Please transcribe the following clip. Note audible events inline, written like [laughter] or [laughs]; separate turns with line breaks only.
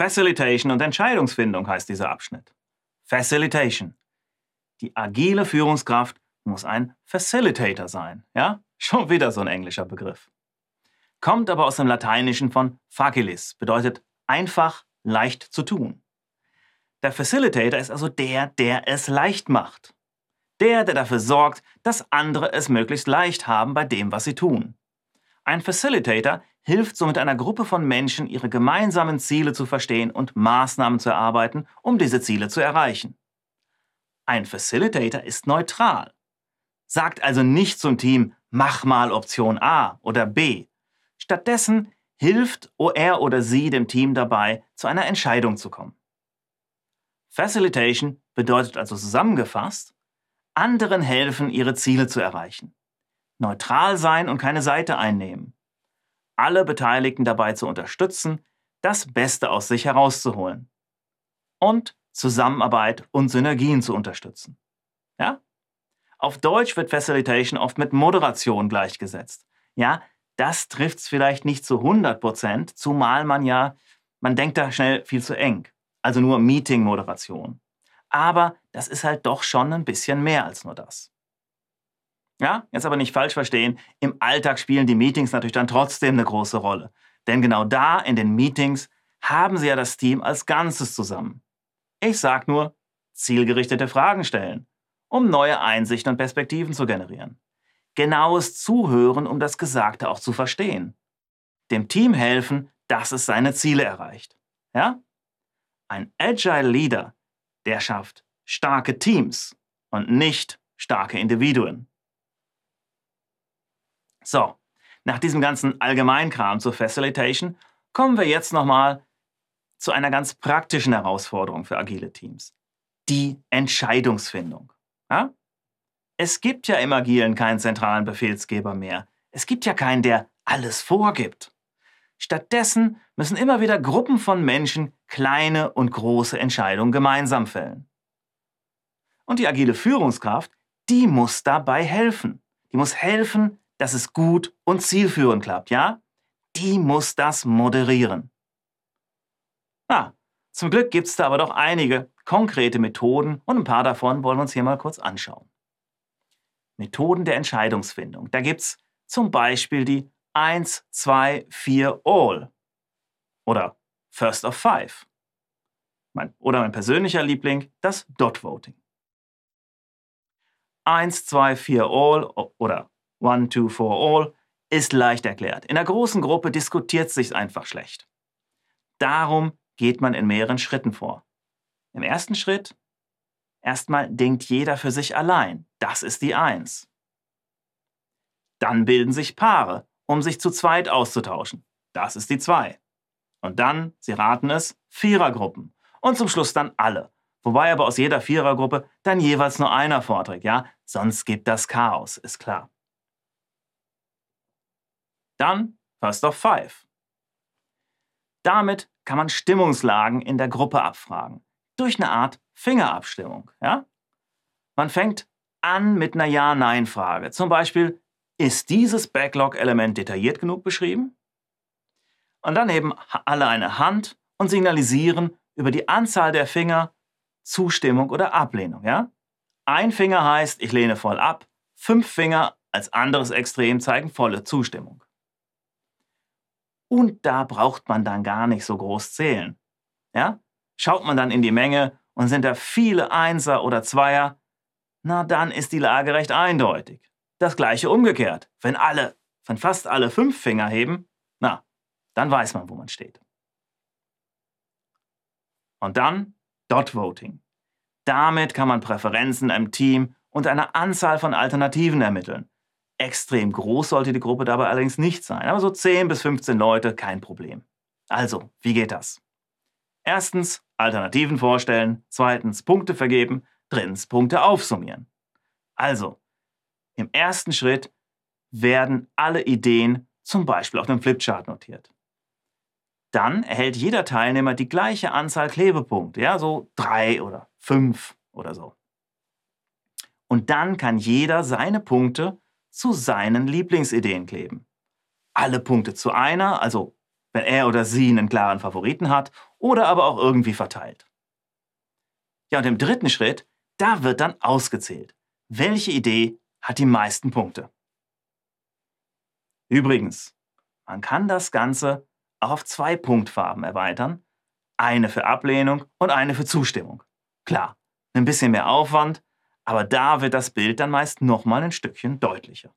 Facilitation und Entscheidungsfindung heißt dieser Abschnitt. Facilitation. Die agile Führungskraft muss ein Facilitator sein. Ja? [laughs] Schon wieder so ein englischer Begriff. Kommt aber aus dem Lateinischen von facilis, bedeutet einfach, leicht zu tun. Der Facilitator ist also der, der es leicht macht. Der, der dafür sorgt, dass andere es möglichst leicht haben bei dem, was sie tun. Ein Facilitator hilft somit einer Gruppe von Menschen, ihre gemeinsamen Ziele zu verstehen und Maßnahmen zu erarbeiten, um diese Ziele zu erreichen. Ein Facilitator ist neutral. Sagt also nicht zum Team, mach mal Option A oder B. Stattdessen hilft er oder sie dem Team dabei, zu einer Entscheidung zu kommen. Facilitation bedeutet also zusammengefasst, anderen helfen, ihre Ziele zu erreichen. Neutral sein und keine Seite einnehmen. Alle Beteiligten dabei zu unterstützen, das Beste aus sich herauszuholen. Und Zusammenarbeit und Synergien zu unterstützen. Ja? Auf Deutsch wird Facilitation oft mit Moderation gleichgesetzt. Ja, das trifft es vielleicht nicht zu 100 Prozent, zumal man ja, man denkt da schnell viel zu eng also nur Meeting-Moderation. Aber das ist halt doch schon ein bisschen mehr als nur das. Ja, jetzt aber nicht falsch verstehen, im Alltag spielen die Meetings natürlich dann trotzdem eine große Rolle. Denn genau da in den Meetings haben Sie ja das Team als Ganzes zusammen. Ich sag nur, zielgerichtete Fragen stellen, um neue Einsichten und Perspektiven zu generieren. Genaues Zuhören, um das Gesagte auch zu verstehen. Dem Team helfen, dass es seine Ziele erreicht. Ja? Ein Agile Leader, der schafft starke Teams und nicht starke Individuen. So, nach diesem ganzen Allgemeinkram zur Facilitation kommen wir jetzt nochmal zu einer ganz praktischen Herausforderung für agile Teams. Die Entscheidungsfindung. Ja? Es gibt ja im Agilen keinen zentralen Befehlsgeber mehr. Es gibt ja keinen, der alles vorgibt. Stattdessen müssen immer wieder Gruppen von Menschen kleine und große Entscheidungen gemeinsam fällen. Und die agile Führungskraft, die muss dabei helfen. Die muss helfen, dass es gut und zielführend klappt, ja? Die muss das moderieren. Na, zum Glück gibt es da aber doch einige konkrete Methoden und ein paar davon wollen wir uns hier mal kurz anschauen. Methoden der Entscheidungsfindung. Da gibt es zum Beispiel die 1, 2, 4, all. Oder First of Five. Mein, oder mein persönlicher Liebling, das Dot Voting. 1, 2, 4, all oder 1, 2, 4, all ist leicht erklärt. In einer großen Gruppe diskutiert sich einfach schlecht. Darum geht man in mehreren Schritten vor. Im ersten Schritt erstmal denkt jeder für sich allein. Das ist die 1. Dann bilden sich Paare um sich zu zweit auszutauschen. Das ist die 2. Und dann, Sie raten es, Vierergruppen. Und zum Schluss dann alle. Wobei aber aus jeder Vierergruppe dann jeweils nur einer vorträgt, ja? Sonst gibt das Chaos, ist klar. Dann First of Five. Damit kann man Stimmungslagen in der Gruppe abfragen. Durch eine Art Fingerabstimmung, ja? Man fängt an mit einer Ja-Nein-Frage. Zum Beispiel, ist dieses Backlog-Element detailliert genug beschrieben? Und dann heben alle eine Hand und signalisieren über die Anzahl der Finger Zustimmung oder Ablehnung. Ja? Ein Finger heißt, ich lehne voll ab. Fünf Finger als anderes Extrem zeigen volle Zustimmung. Und da braucht man dann gar nicht so groß zählen. Ja? Schaut man dann in die Menge und sind da viele Einser oder Zweier, na dann ist die Lage recht eindeutig. Das gleiche umgekehrt. Wenn alle, wenn fast alle fünf Finger heben, na, dann weiß man, wo man steht. Und dann Dot Voting. Damit kann man Präferenzen im Team und eine Anzahl von Alternativen ermitteln. Extrem groß sollte die Gruppe dabei allerdings nicht sein, aber so 10 bis 15 Leute kein Problem. Also, wie geht das? Erstens Alternativen vorstellen, zweitens Punkte vergeben, drittens Punkte aufsummieren. Also, im ersten Schritt werden alle Ideen zum Beispiel auf einem Flipchart notiert. Dann erhält jeder Teilnehmer die gleiche Anzahl Klebepunkte, ja, so drei oder fünf oder so. Und dann kann jeder seine Punkte zu seinen Lieblingsideen kleben. Alle Punkte zu einer, also wenn er oder sie einen klaren Favoriten hat oder aber auch irgendwie verteilt. Ja, und im dritten Schritt, da wird dann ausgezählt. Welche Idee hat die meisten Punkte? Übrigens, man kann das Ganze auch auf zwei Punktfarben erweitern. Eine für Ablehnung und eine für Zustimmung. Klar, ein bisschen mehr Aufwand, aber da wird das Bild dann meist nochmal ein Stückchen deutlicher.